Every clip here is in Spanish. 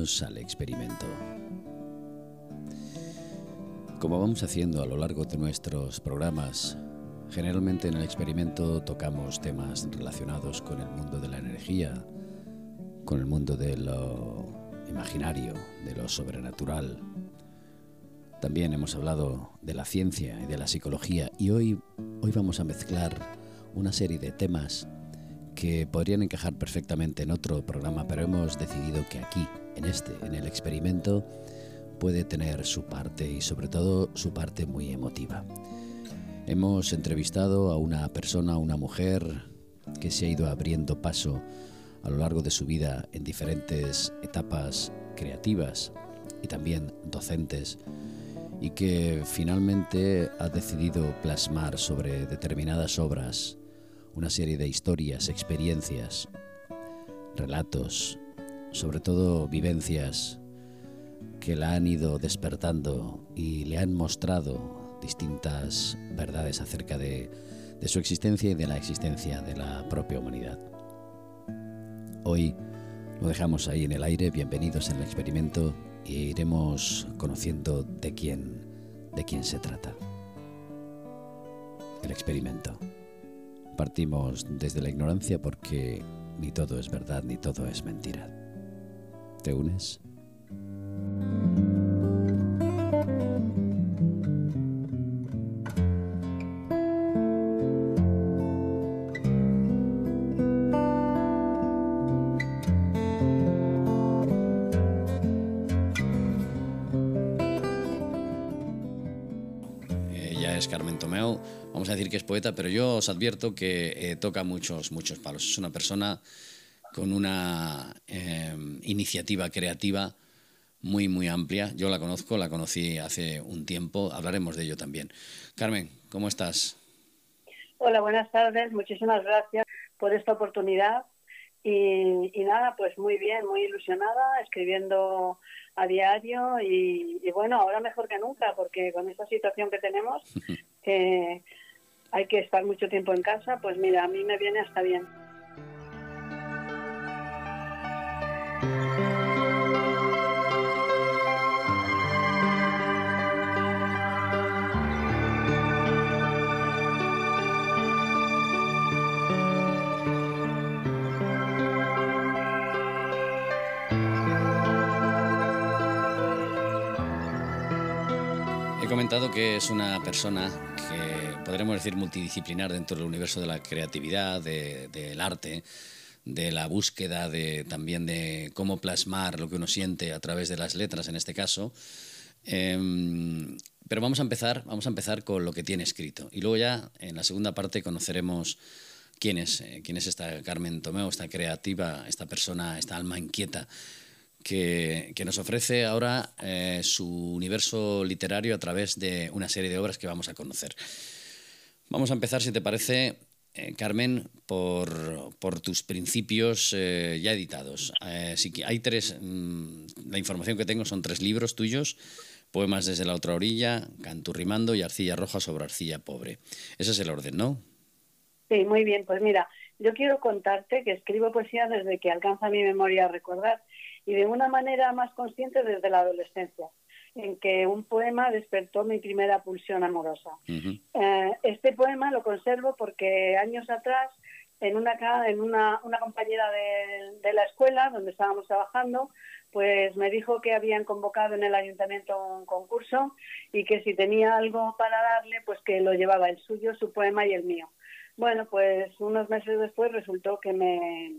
Al experimento. Como vamos haciendo a lo largo de nuestros programas, generalmente en el experimento tocamos temas relacionados con el mundo de la energía, con el mundo de lo imaginario, de lo sobrenatural. También hemos hablado de la ciencia y de la psicología y hoy, hoy vamos a mezclar una serie de temas que podrían encajar perfectamente en otro programa, pero hemos decidido que aquí, en este, en el experimento, puede tener su parte y sobre todo su parte muy emotiva. Hemos entrevistado a una persona, una mujer que se ha ido abriendo paso a lo largo de su vida en diferentes etapas creativas y también docentes y que finalmente ha decidido plasmar sobre determinadas obras una serie de historias, experiencias, relatos, sobre todo vivencias que la han ido despertando y le han mostrado distintas verdades acerca de, su existencia y de la existencia de la propia humanidad. Hoy lo dejamos ahí en el aire, bienvenidos en el experimento e iremos conociendo de quién se trata. El experimento. Partimos desde la ignorancia porque ni todo es verdad ni todo es mentira. ¿Te unes? Decir que es poeta, pero yo os advierto que eh, toca muchos, muchos palos. Es una persona con una eh, iniciativa creativa muy, muy amplia. Yo la conozco, la conocí hace un tiempo, hablaremos de ello también. Carmen, ¿cómo estás? Hola, buenas tardes, muchísimas gracias por esta oportunidad. Y, nada, pues muy bien, muy ilusionada, escribiendo a diario y, y, bueno, ahora mejor que nunca, porque con esta situación que tenemos, que hay que estar mucho tiempo en casa, pues mira, a mí me viene hasta bien. Es una persona podremos decir, multidisciplinar dentro del universo de la creatividad, del arte, de la búsqueda de, también de cómo plasmar lo que uno siente a través de las letras, en este caso. Em, pero vamos a empezar, vamos a empezar con lo que tiene escrito. Y luego ya en la segunda parte conoceremos quién es, eh, quién es esta Carmen Tomeo, esta creativa, esta persona, esta alma inquieta que, nos ofrece ahora eh, su universo literario a través de una serie de obras que vamos a conocer. Vamos a empezar, si te parece, eh, Carmen, por, por, tus principios eh, ya editados. Eh, hay tres, mm, la información que tengo son tres libros tuyos, Poemas desde la otra orilla, Canturrimando y Arcilla Roja sobre Arcilla Pobre. Ese es el orden, ¿no? Sí, muy bien. Pues mira, yo quiero contarte que escribo poesía desde que alcanza mi memoria a recordar y de una manera más consciente desde la adolescencia en que un poema despertó mi primera pulsión amorosa. Eh, este poema lo conservo porque años atrás, en una, en una, una compañera de, la escuela donde estábamos trabajando, pues me dijo que habían convocado en el ayuntamiento un concurso y que si tenía algo para darle, pues que lo llevaba el suyo, su poema y el mío. Bueno, pues unos meses después resultó que me,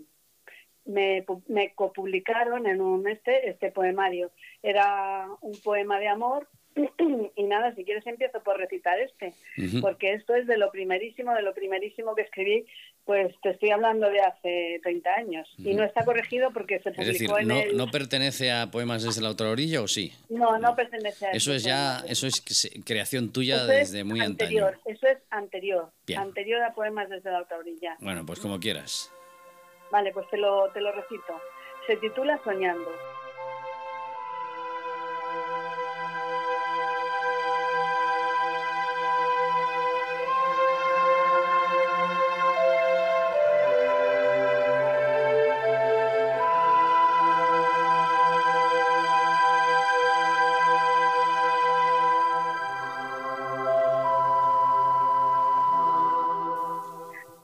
me, me copublicaron en un este, este poemario. Era un poema de amor y nada, si quieres empiezo por recitar este, porque esto es de lo primerísimo, de lo primerísimo que escribí, pues te estoy hablando de hace 30 años y no está corregido porque se publicó es decir, en no, el... ¿no pertenece a Poemas desde la otra orilla o sí? No, no, pertenece a Eso es ya, eso es creación tuya eso desde muy anterior, antaño. Eso es anterior, anterior a Poemas desde la otra orilla. Bueno, pues como quieras. Vale, pues te lo, te lo recito. Se titula Soñando.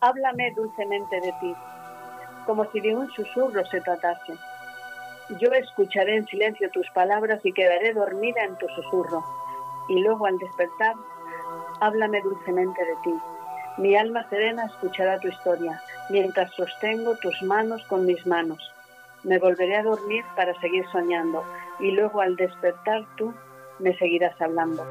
háblame dulcemente de ti, como si de un susurro se tratase. Yo escucharé en silencio tus palabras y quedaré dormida en tu susurro. Y luego al despertar, háblame dulcemente de ti. Mi alma serena escuchará tu historia, mientras sostengo tus manos con mis manos. Me volveré a dormir para seguir soñando y luego al despertar tú me seguirás hablando.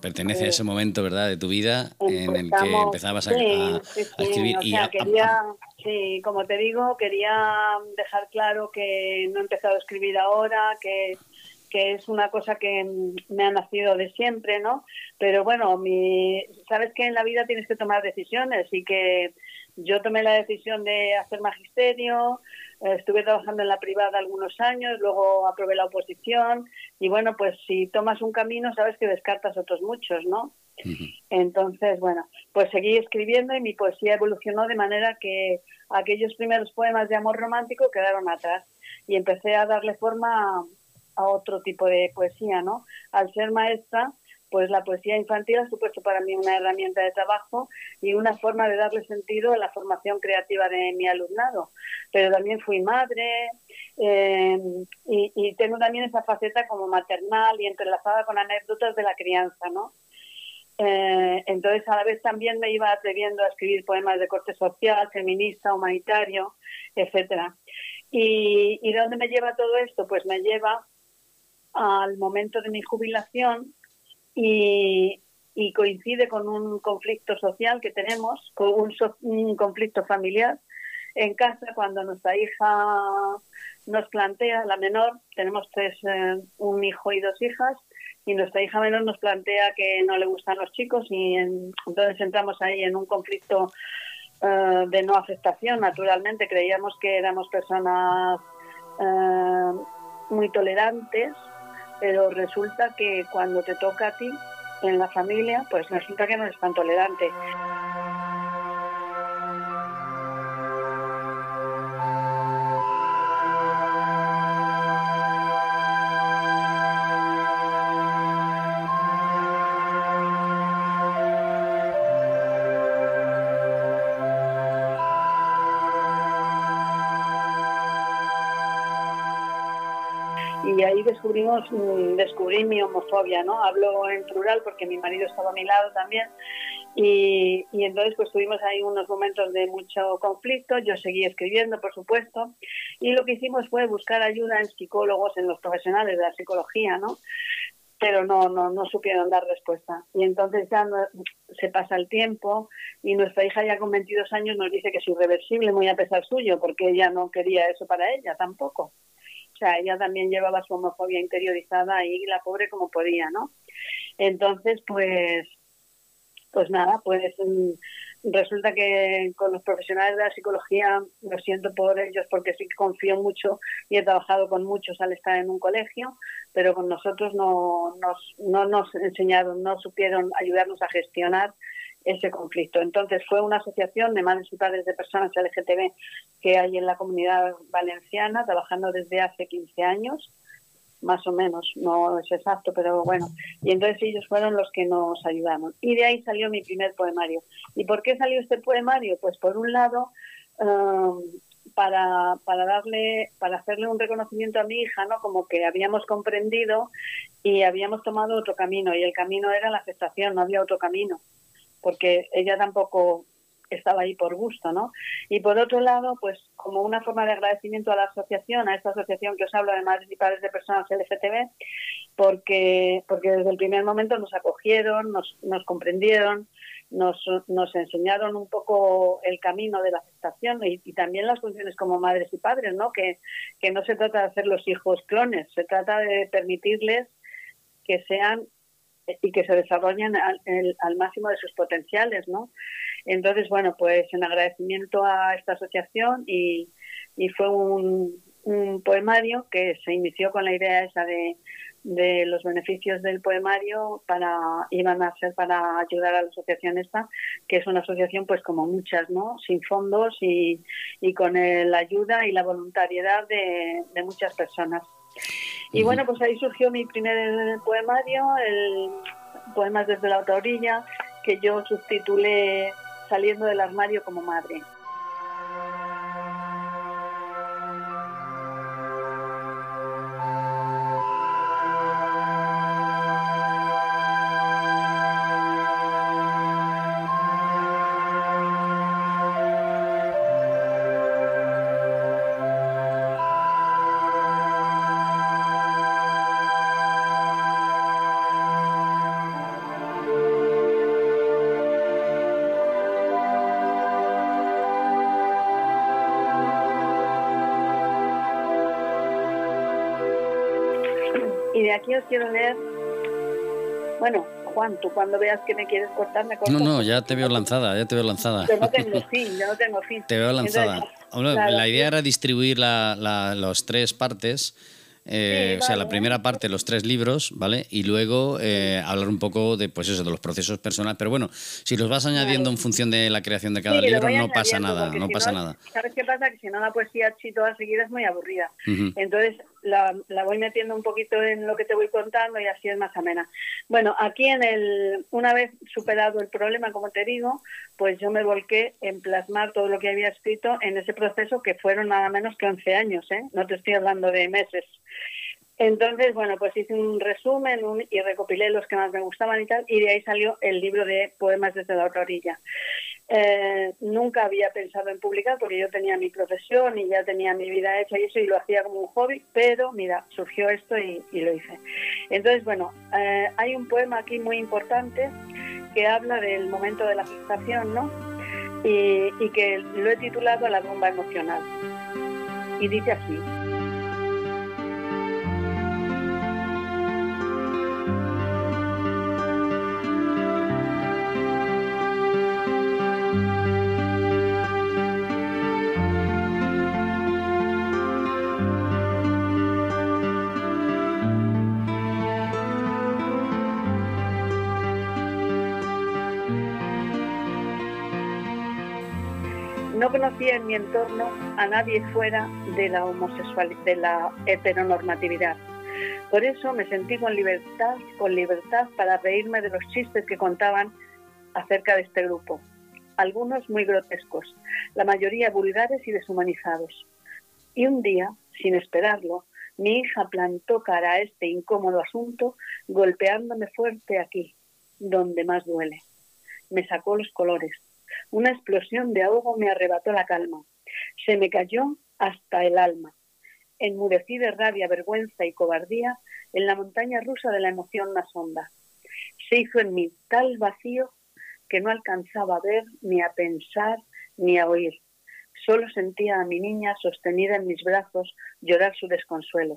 Pertenece a ese momento, ¿verdad?, de tu vida en el que empezabas a, escribir. y quería, sí, como te digo, quería dejar claro que no he empezado a escribir ahora, que, que es una cosa que me ha nacido de siempre, ¿no? Pero bueno, mi, sabes que en la vida tienes que tomar decisiones y que yo tomé la decisión de hacer magisterio, estuve trabajando en la privada algunos años, luego aprobé la oposición y bueno, pues si tomas un camino sabes que descartas otros muchos, ¿no? Entonces, bueno, pues seguí escribiendo y mi poesía evolucionó de manera que aquellos primeros poemas de amor romántico quedaron atrás y empecé a darle forma a, a otro tipo de poesía, ¿no? Al ser maestra, pues la poesía infantil ha supuesto para mí una herramienta de trabajo y una forma de darle sentido a la formación creativa de mi alumnado. Pero también fui madre eh, y, tengo también esa faceta como maternal y entrelazada con anécdotas de la crianza, ¿no? Eh, entonces a la vez también me iba atreviendo a escribir poemas de corte social, feminista, humanitario, etcétera. ¿Y, ¿Y dónde me lleva todo esto? Pues me lleva al momento de mi jubilación y, coincide con un conflicto social que tenemos, con un, conflicto familiar en casa cuando nuestra hija nos plantea, la menor, tenemos tres, eh, un hijo y dos hijas, y nuestra hija menor nos plantea que no le gustan los chicos y entonces entramos ahí en un conflicto eh, de no aceptación. Naturalmente creíamos que éramos personas eh, muy tolerantes pero resulta que cuando te toca a ti en la familia, pues resulta que no eres tan tolerante. Descubrimos, mm, descubrí mi homofobia, ¿no? Hablo en plural porque mi marido estaba a mi lado también y, y, entonces pues tuvimos ahí unos momentos de mucho conflicto, yo seguí escribiendo por supuesto y lo que hicimos fue buscar ayuda en psicólogos, en los profesionales de la psicología, ¿no? Pero no, no, no supieron dar respuesta. Y entonces ya se pasa el tiempo y nuestra hija ya con 22 años nos dice que es irreversible, muy a pesar suyo, porque ella no quería eso para ella tampoco. O sea, ella también llevaba su homofobia interiorizada y la pobre como podía, ¿no? Entonces, pues, pues nada, pues mm, resulta que con los profesionales de la psicología lo siento por ellos porque sí que confío mucho y he trabajado con muchos al estar en un colegio, pero con nosotros no nos, no nos enseñaron, no supieron ayudarnos a gestionar ese conflicto. Entonces fue una asociación de madres y padres de personas LGTB que hay en la comunidad valenciana, trabajando desde hace 15 años, más o menos, no es exacto, pero bueno. Y entonces ellos fueron los que nos ayudaron. Y de ahí salió mi primer poemario. ¿Y por qué salió este poemario? Pues por un lado, um, para, para darle, para hacerle un reconocimiento a mi hija, ¿no? Como que habíamos comprendido y habíamos tomado otro camino, y el camino era la aceptación, no había otro camino porque ella tampoco estaba ahí por gusto, ¿no? Y por otro lado, pues como una forma de agradecimiento a la asociación, a esta asociación que os hablo de madres y padres de personas LGTB, porque, porque desde el primer momento nos acogieron, nos, nos comprendieron, nos, nos enseñaron un poco el camino de la aceptación y, y, también las funciones como madres y padres, ¿no? Que, que no se trata de hacer los hijos clones, se trata de permitirles que sean y que se desarrollen al, al, máximo de sus potenciales, ¿no? Entonces, bueno, pues en agradecimiento a esta asociación y, y fue un, poemario que se inició con la idea esa de, de los beneficios del poemario para iban a ser para ayudar a la asociación esta que es una asociación pues como muchas no sin fondos y, y con la ayuda y la voluntariedad de, de muchas personas y bueno pues ahí surgió mi primer poemario el poemas desde la otra orilla que yo subtitulé saliendo del armario como madre os quiero leer. Bueno, Juan, tú cuando veas que me quieres cortar, me cortas. No, no, ya te veo lanzada, ya te veo lanzada. Yo no tengo fin, yo no tengo fin. Te veo lanzada. la idea era distribuir la, la, los tres partes eh, o sea, la primera parte, los tres libros, ¿vale? Y luego eh, hablar un poco de, pues eso, de los procesos personales. Pero bueno, si los vas añadiendo en función de la creación de cada libro, no pasa nada, no pasa nada. ¿Sabes qué pasa? Que si no la poesía así toda seguida es muy aburrida. Entonces la, voy metiendo un poquito en lo que te voy contando y así es más amena. Bueno, aquí en el, una vez superado el problema, como te digo, pues yo me volqué en plasmar todo lo que había escrito en ese proceso que fueron nada menos que 11 años, ¿eh? No te estoy hablando de meses. Entonces, bueno, pues hice un resumen y recopilé los que más me gustaban y tal, y de ahí salió el libro de Poemas desde la otra orilla. Eh, nunca había pensado en publicar porque yo tenía mi profesión y ya tenía mi vida hecha y eso y lo hacía como un hobby, pero mira, surgió esto y, lo hice. Entonces, bueno, eh, hay un poema aquí muy importante que habla del momento de la gestación, ¿no? Y, y que lo he titulado La bomba emocional. Y dice así. No conocía en mi entorno a nadie fuera de la homosexualidad, de la heteronormatividad. Por eso me sentí con libertad, con libertad para reírme de los chistes que contaban acerca de este grupo. Algunos muy grotescos, la mayoría vulgares y deshumanizados. Y un día, sin esperarlo, mi hija plantó cara a este incómodo asunto, golpeándome fuerte aquí, donde más duele. Me sacó los colores, una explosión de ahogo me arrebató la calma. Se me cayó hasta el alma. Enmudecí de rabia, vergüenza y cobardía en la montaña rusa de la emoción más honda. Se hizo en mí tal vacío que no alcanzaba a ver, ni a pensar, ni a oír. Solo sentía a mi niña sostenida en mis brazos llorar su desconsuelo.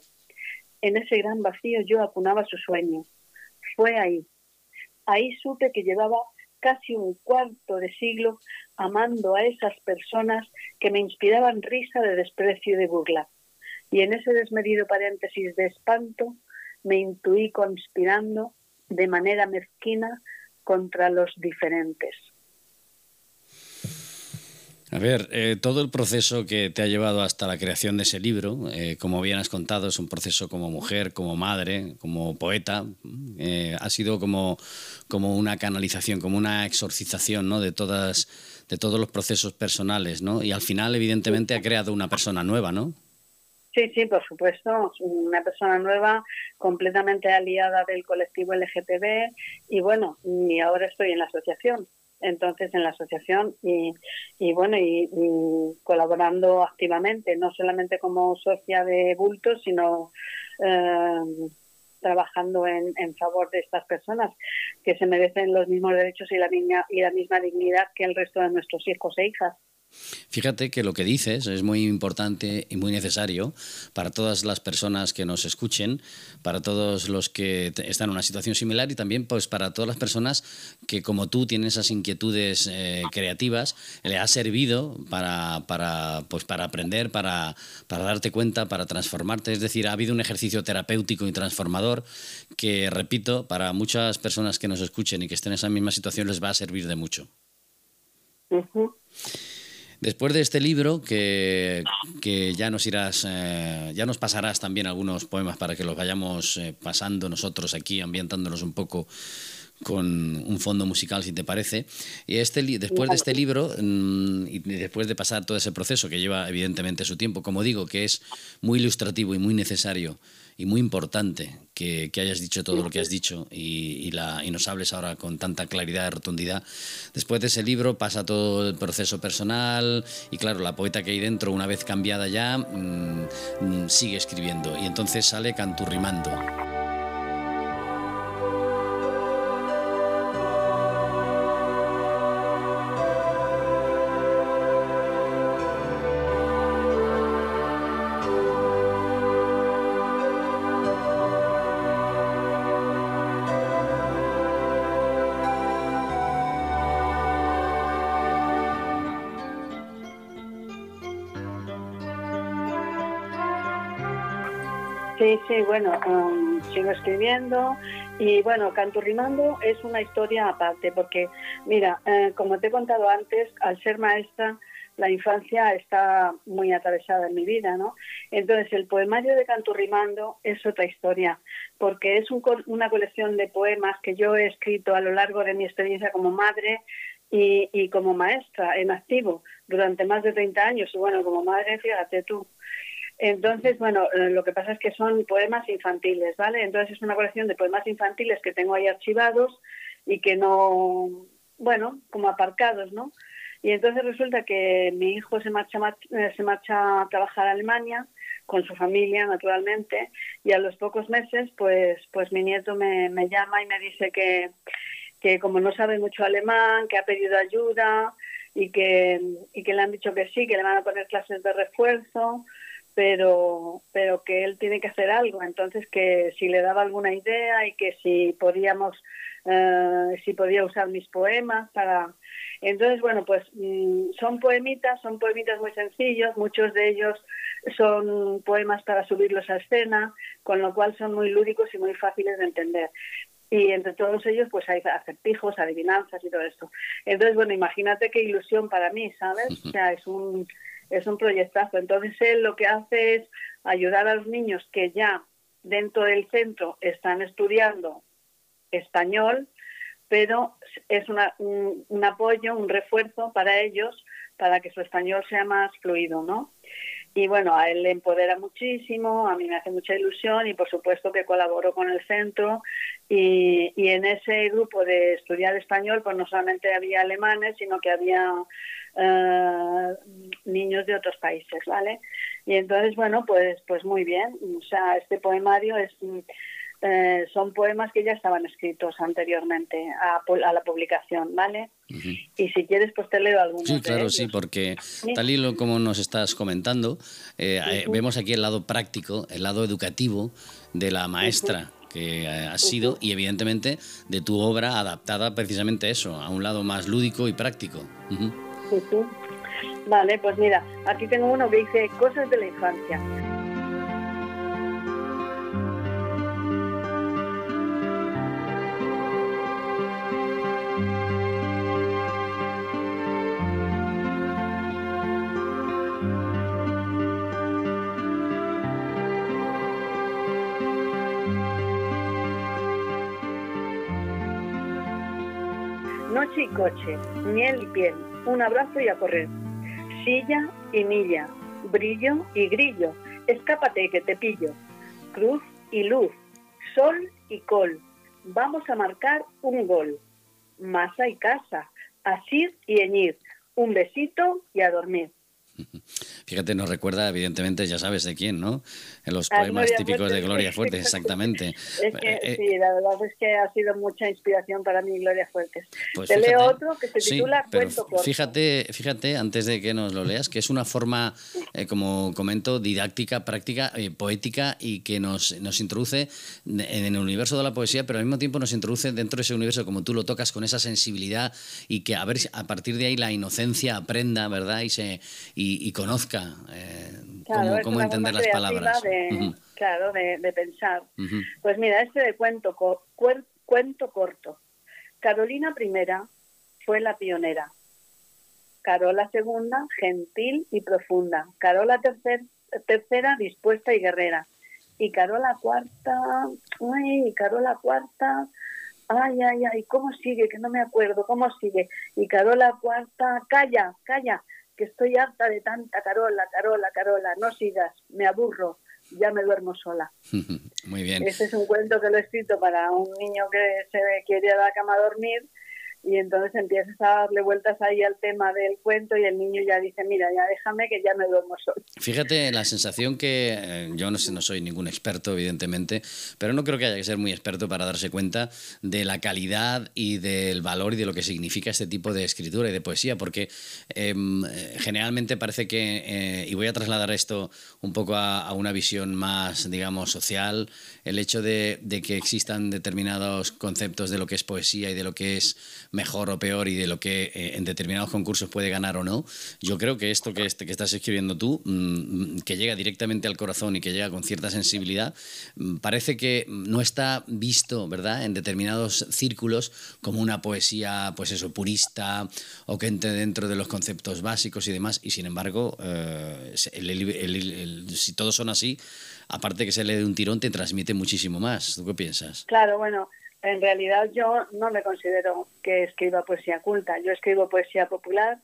En ese gran vacío yo apunaba su sueño. Fue ahí. Ahí supe que llevaba casi un cuarto de siglo amando a esas personas que me inspiraban risa de desprecio y de burla. Y en ese desmedido paréntesis de espanto me intuí conspirando de manera mezquina contra los diferentes. A ver, eh, todo el proceso que te ha llevado hasta la creación de ese libro, eh, como bien has contado, es un proceso como mujer, como madre, como poeta, eh, ha sido como, como una canalización, como una exorcización ¿no? de, todas, de todos los procesos personales, ¿no? Y al final, evidentemente, ha creado una persona nueva, ¿no? Sí, sí, por supuesto, una persona nueva, completamente aliada del colectivo LGTB y bueno, y ahora estoy en la asociación entonces en la asociación y, y bueno y, colaborando activamente no solamente como socia de bultos sino eh, trabajando en, en, favor de estas personas que se merecen los mismos derechos y la y la misma dignidad que el resto de nuestros hijos e hijas Fíjate que lo que dices es muy importante y muy necesario para todas las personas que nos escuchen, para todos los que están en una situación similar y también pues para todas las personas que como tú tienen esas inquietudes eh, creativas, le ha servido para, para, pues para aprender, para, para darte cuenta, para transformarte. Es decir, ha habido un ejercicio terapéutico y transformador que, repito, para muchas personas que nos escuchen y que estén en esa misma situación les va a servir de mucho. Después de este libro, que, ya nos irás, eh, ya nos pasarás también algunos poemas para que los vayamos eh, pasando nosotros aquí, ambientándonos un poco con un fondo musical, si te parece. Y este, después de este libro, mm, y después de pasar todo ese proceso que lleva evidentemente su tiempo, como digo, que es muy ilustrativo y muy necesario y muy importante que, hayas dicho todo lo que has dicho y, nos hables ahora con tanta claridad y rotundidad. Después de ese libro pasa todo el proceso personal y claro, la poeta que hay dentro, una vez cambiada ya, mm, mm, sigue escribiendo y entonces sale canturrimando. Sí, sí, bueno, um, sigo escribiendo y bueno, Canturrimando es una historia aparte porque, mira, eh, como te he contado antes, al ser maestra, la infancia está muy atravesada en mi vida, ¿no? Entonces, el poemario de Canturrimando es otra historia, porque es una colección de poemas que yo he escrito a lo largo de mi experiencia como madre y, y como maestra en activo durante más de 30 años. Y bueno, como madre, fíjate tú, entonces, bueno, eh, lo que pasa es que son poemas infantiles, ¿vale? Entonces es una colección de poemas infantiles que tengo ahí archivados y que no, bueno, como aparcados, ¿no? Y entonces resulta que mi hijo se marcha, eh, se marcha a trabajar a Alemania con su familia, naturalmente, y a los pocos meses, pues, pues mi nieto me, me llama y me dice que, que como no sabe mucho alemán, que ha pedido ayuda y que, y que le han dicho que sí, que le van a poner clases de refuerzo, pero, pero que él tiene que hacer algo. Entonces, que si le daba alguna idea y que si podíamos, eh, si podía usar mis poemas para. Entonces, bueno, pues mm, son poemitas, son poemitas muy sencillos, muchos de ellos son poemas para subirlos a escena, con lo cual son muy lúdicos y muy fáciles de entender. Y entre todos ellos, pues hay acertijos, adivinanzas y todo esto. Entonces, bueno, imagínate qué ilusión para mí, ¿sabes? O sea, es un, es un proyectazo. Entonces él lo que hace es ayudar a los niños que ya dentro del centro están estudiando español, pero es un, un, apoyo, un refuerzo para ellos para que su español sea más fluido, ¿no? Y bueno, a él le empodera muchísimo, a mí me hace mucha ilusión y por supuesto que colaboro con el centro y, y en ese grupo de estudiar español pues no solamente había alemanes, sino que había eh, niños de otros países, ¿vale? Y entonces, bueno, pues, pues muy bien. O sea, este poemario es, eh, son poemas que ya estaban escritos anteriormente a, la publicación, ¿vale? Y si quieres, pues te leo algunos. Sí, claro, sí, porque tal y como nos estás comentando, eh, vemos aquí el lado práctico, el lado educativo de la maestra. que ha sido y evidentemente de tu obra adaptada precisamente a eso, a un lado más lúdico y práctico. Vale, pues mira, aquí tengo uno que dice cosas de la infancia. Coche, miel y piel, un abrazo y a correr. Silla y milla, brillo y grillo, escápate que te pillo. Cruz y luz, sol y col, vamos a marcar un gol. Masa y casa, asir y eñir, un besito y a dormir. Fíjate, nos recuerda, evidentemente, ya sabes de quién, ¿no? En los poemas típicos de Gloria Fuertes, exactamente. Es que, eh, sí, la verdad es que ha sido mucha inspiración para mí Gloria Fuertes. Pues Te leo otro que se titula Cuento corto. Fíjate, fíjate, antes de que nos lo leas, que es una forma, eh, como comento, didáctica, práctica, eh, poética y que nos, nos introduce en el universo de la poesía, pero al mismo tiempo nos introduce dentro de ese universo, como tú lo tocas, con esa sensibilidad y que a ver a partir de ahí la inocencia aprenda, ¿verdad? Y, se, y, conozca eh, cómo, entender las palabras. Claro, de, pensar. Pues mira, este de cuento, cuento corto. Carolina I fue la pionera. Carola II, gentil y profunda. Carola tercer, tercera, dispuesta y guerrera. Y Carola cuarta, ay, Carola cuarta, ay, ay, ay, ¿cómo sigue? Que no me acuerdo, ¿cómo sigue? Y Carola cuarta, calla, calla, que estoy harta de tanta Carola, Carola, Carola, no sigas, me aburro, ya me duermo sola. Muy bien. Ese es un cuento que lo he escrito para un niño que se quiere a la cama a dormir y entonces empiezas a darle vueltas ahí al tema del cuento y el niño ya dice, mira, ya déjame que ya me duermo solo. Fíjate la sensación que eh, yo no sé, no soy ningún experto, evidentemente, pero no creo que haya que ser muy experto para darse cuenta de la calidad y del valor y de lo que significa este tipo de escritura y de poesía, porque em, generalmente parece que, eh, y voy a trasladar esto un poco a, una visión más, digamos, social, el hecho de, de que existan determinados conceptos de lo que es poesía y de lo que es mejor o peor y de lo que eh, en determinados concursos puede ganar o no, yo creo que esto que, este, que estás escribiendo tú, mm, que llega directamente al corazón y que llega con cierta sensibilidad, mm, parece que no está visto, ¿verdad?, en determinados círculos como una poesía, pues eso, purista o que entre dentro de los conceptos básicos y demás, y sin embargo, eh, si todos son así, aparte que se lee de un tirón, te transmite muchísimo más. ¿Tú qué piensas? Claro, bueno, en realidad yo no me considero que escriba poesía culta, yo escribo poesía popular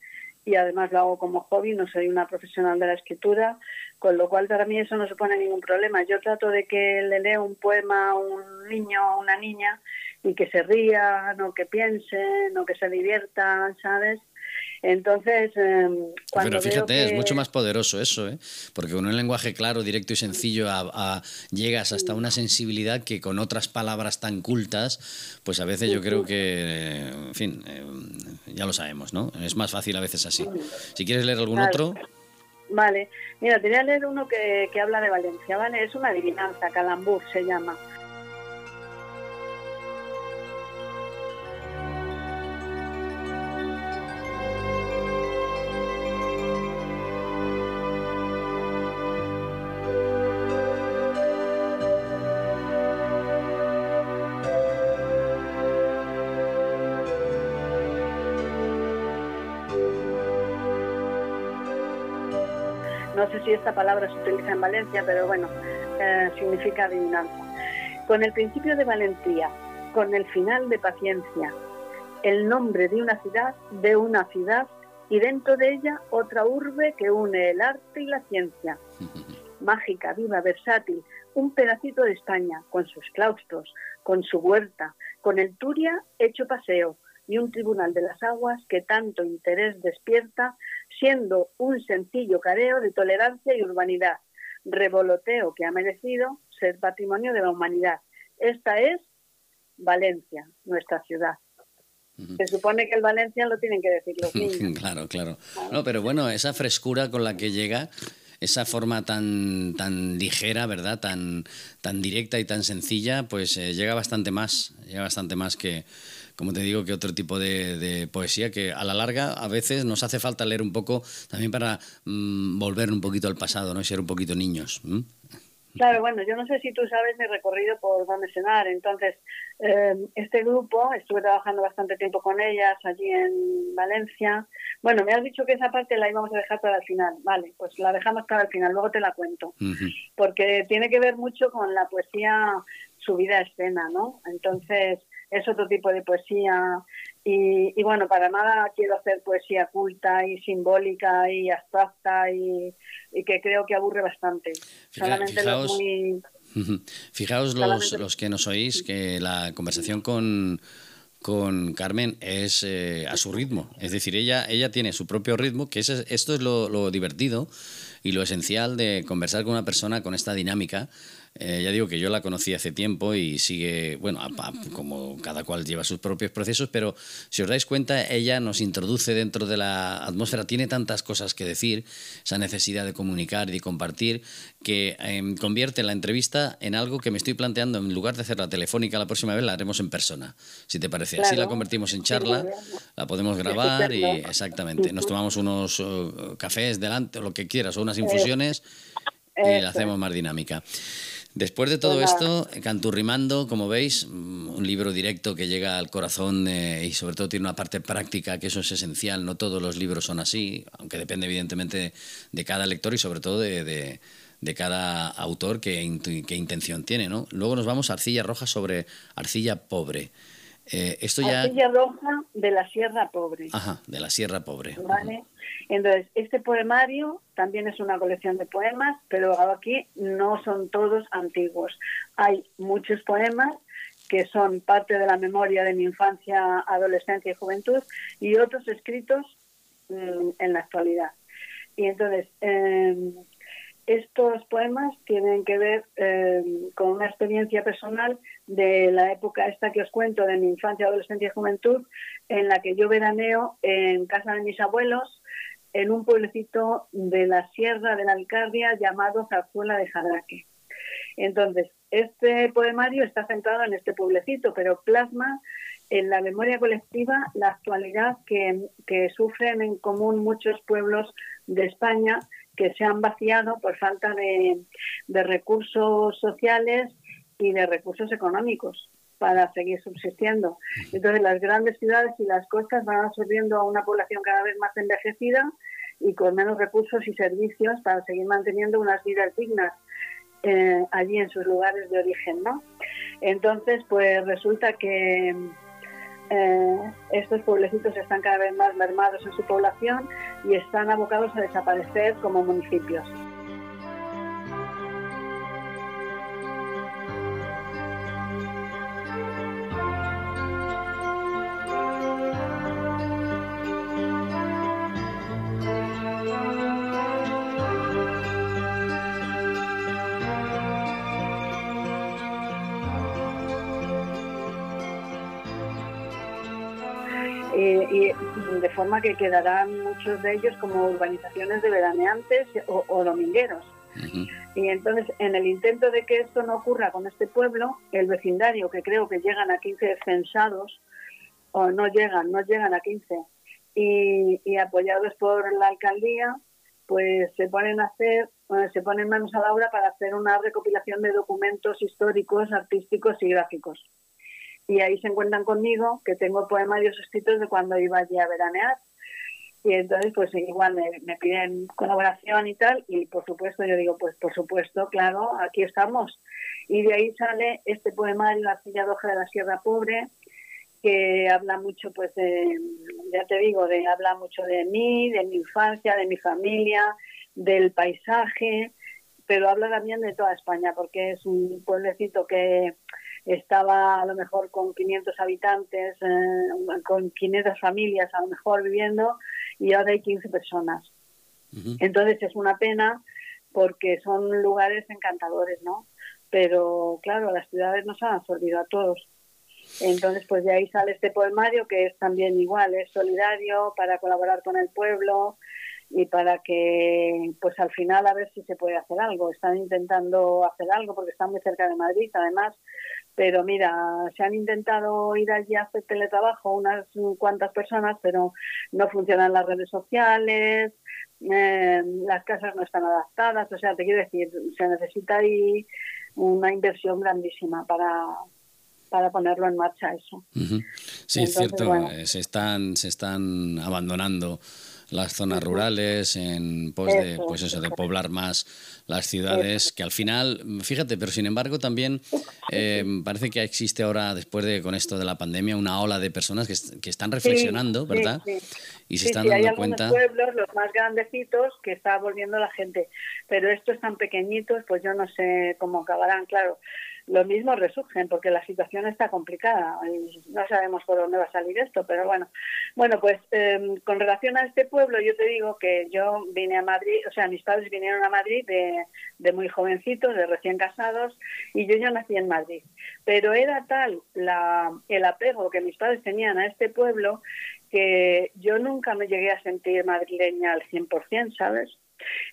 y además lo hago como hobby, no soy una profesional de la escritura, con lo cual para mí eso no supone ningún problema. Yo trato de que le lea un poema a un niño o una niña y que se rían o que piensen o que se diviertan, ¿sabes? Entonces, em, Pero fíjate, es mucho más poderoso eso, ¿eh? porque con un lenguaje claro, directo y sencillo llegas hasta una sensibilidad que con otras palabras tan cultas, pues a veces yo creo que, en fin, em, ya lo sabemos, ¿no? Es más fácil a veces así. Si quieres leer algún otro... Vale, mira, te voy a leer uno que, que habla de Valencia, ¿vale? Es una adivinanza, Calambur se llama. Si esta palabra se utiliza en Valencia, pero bueno, eh, significa adivinanza. Con el principio de valentía, con el final de paciencia, el nombre de una ciudad, de una ciudad, y dentro de ella otra urbe que une el arte y la ciencia. Mágica, viva, versátil, un pedacito de España, con sus claustros, con su huerta, con el Turia hecho paseo, y un tribunal de las aguas que tanto interés despierta, siendo un sencillo careo de tolerancia y urbanidad, revoloteo que ha merecido ser patrimonio de la humanidad. Esta es Valencia, nuestra ciudad. Se supone que el Valencia lo tienen que decir los niños. claro, claro. No, pero bueno, esa frescura con la que llega, esa forma tan, tan ligera, ¿verdad? Tan, tan directa y tan sencilla, pues eh, llega bastante más, llega bastante más que, como te digo, que otro tipo de, poesía que a la larga a veces nos hace falta leer un poco también para mm, volver un poquito al pasado, ¿no? Y ser un poquito niños. Claro, bueno, yo no sé si tú sabes mi recorrido por Donde Cenar. Entonces, eh, este grupo, estuve trabajando bastante tiempo con ellas allí en Valencia. Bueno, me has dicho que esa parte la íbamos a dejar para el final. Vale, pues la dejamos para el final, luego te la cuento. Porque tiene que ver mucho con la poesía subida a escena, ¿no? Entonces, es otro tipo de poesía. Y, bueno, para nada quiero hacer poesía culta y simbólica y abstracta y, que creo que aburre bastante. Solamente fijaos, muy... Fijaos los, los que nos oís que la conversación con con Carmen es eh, a su ritmo. Es decir, ella, ella tiene su propio ritmo, que es, esto es lo, lo divertido y lo esencial de conversar con una persona con esta dinámica eh, ya digo que yo la conocí hace tiempo y sigue, bueno, como cada cual lleva sus propios procesos, pero si os dais cuenta, ella nos introduce dentro de la atmósfera, tiene tantas cosas que decir, esa necesidad de comunicar y de compartir, que em, convierte la entrevista en algo que me estoy planteando, en lugar de hacerla telefónica la próxima vez, la haremos en persona, si te parece. Así la convertimos en charla, la podemos grabar y exactamente, nos tomamos unos uh, cafés delante, o lo que quieras, o unas infusiones y la hacemos más dinámica. Después de todo esto, Canturrimando, como veis, mm, un libro directo que llega al corazón eh, y sobre todo tiene una parte práctica, que eso es esencial. No todos los libros son así, aunque depende evidentemente de cada lector y sobre todo de, cada autor qué, intención tiene. ¿no? Luego nos vamos a Arcilla Roja sobre Arcilla Pobre. Eh, esto ya... Roja de la Sierra Pobre. Ajá, de la Sierra Pobre. Vale. Entonces, este poemario también es una colección de poemas, pero aquí no son todos antiguos. Hay muchos poemas que son parte de la memoria de mi infancia, adolescencia y juventud, y otros escritos mm, en la actualidad. Y entonces, em, estos poemas tienen que ver em, con una experiencia personal de la época esta que os cuento, de mi infancia, adolescencia y juventud, en la que yo veraneo en casa de mis abuelos, en un pueblecito de la Sierra de la Alcarria llamado Zarzuela de Jadraque. Entonces, este poemario está centrado en este pueblecito, pero plasma en la memoria colectiva la actualidad que, sufren en común muchos pueblos de España que se han vaciado por falta de, de recursos sociales y de recursos económicos para seguir subsistiendo. Entonces las grandes ciudades y las costas van absorbiendo a una población cada vez más envejecida y con menos recursos y servicios para seguir manteniendo unas vidas dignas eh, allí en sus lugares de origen, ¿no? Entonces, pues resulta que eh, estos pueblecitos están cada vez más mermados en su población y están abocados a desaparecer como municipios. Forma que quedarán muchos de ellos como urbanizaciones de veraneantes o, domingueros. Y entonces, en el intento de que esto no ocurra con este pueblo, el vecindario, que creo que llegan a 15 censados, o no llegan, no llegan a 15, y, apoyados por la alcaldía, pues se ponen a hacer, se ponen manos a la obra para hacer una recopilación de documentos históricos, artísticos y gráficos y ahí se encuentran conmigo que tengo poemarios escritos de cuando iba allí a veranear. Y entonces pues igual me, piden colaboración y tal y por supuesto yo digo pues por supuesto claro aquí estamos. Y de ahí sale este poemario La silla roja de la Sierra Pobre que habla mucho pues de, ya te digo de habla mucho de mí de mi infancia de mi familia del paisaje pero habla también de toda España porque es un pueblecito que estaba a lo mejor con 500 habitantes, eh, con 500 familias a lo mejor viviendo y ahora hay 15 personas. Entonces es una pena porque son lugares encantadores, ¿no? Pero claro, las ciudades nos han absorbido a todos. Entonces, pues de ahí sale este poemario que es también igual, es solidario para colaborar con el pueblo y para que, pues al final a ver si se puede hacer algo. Están intentando hacer algo porque están muy cerca de Madrid, además pero mira, se han intentado ir allí a hacer teletrabajo unas cuantas personas, pero no funcionan las redes sociales, eh, las casas no están adaptadas, o sea, te quiero decir, se necesita ahí una inversión grandísima para, para ponerlo en marcha eso. Sí, es cierto, eh, se, están, se están abandonando las zonas rurales, en pos de, pues eso, de poblar más las ciudades, que al final, fíjate, pero sin embargo también eh, parece que existe ahora, después de con esto de la pandemia, una ola de personas que, que están reflexionando, ¿verdad? y se están dando hay cuenta. pueblos, los más grandecitos, que está volviendo la gente, pero estos tan pequeñitos, pues yo no sé cómo acabarán, claro lo mismo resurgen porque la situación está complicada no sabemos por dónde va a salir esto, pero bueno. Bueno, pues em, con relación a este pueblo, yo te digo que yo vine a Madrid, o sea, mis padres vinieron a Madrid de, de muy jovencitos, de recién casados, y yo ya nací en Madrid. Pero era tal la, el apego que mis padres tenían a este pueblo que yo nunca me llegué a sentir madrileña al 100%, ¿sabes?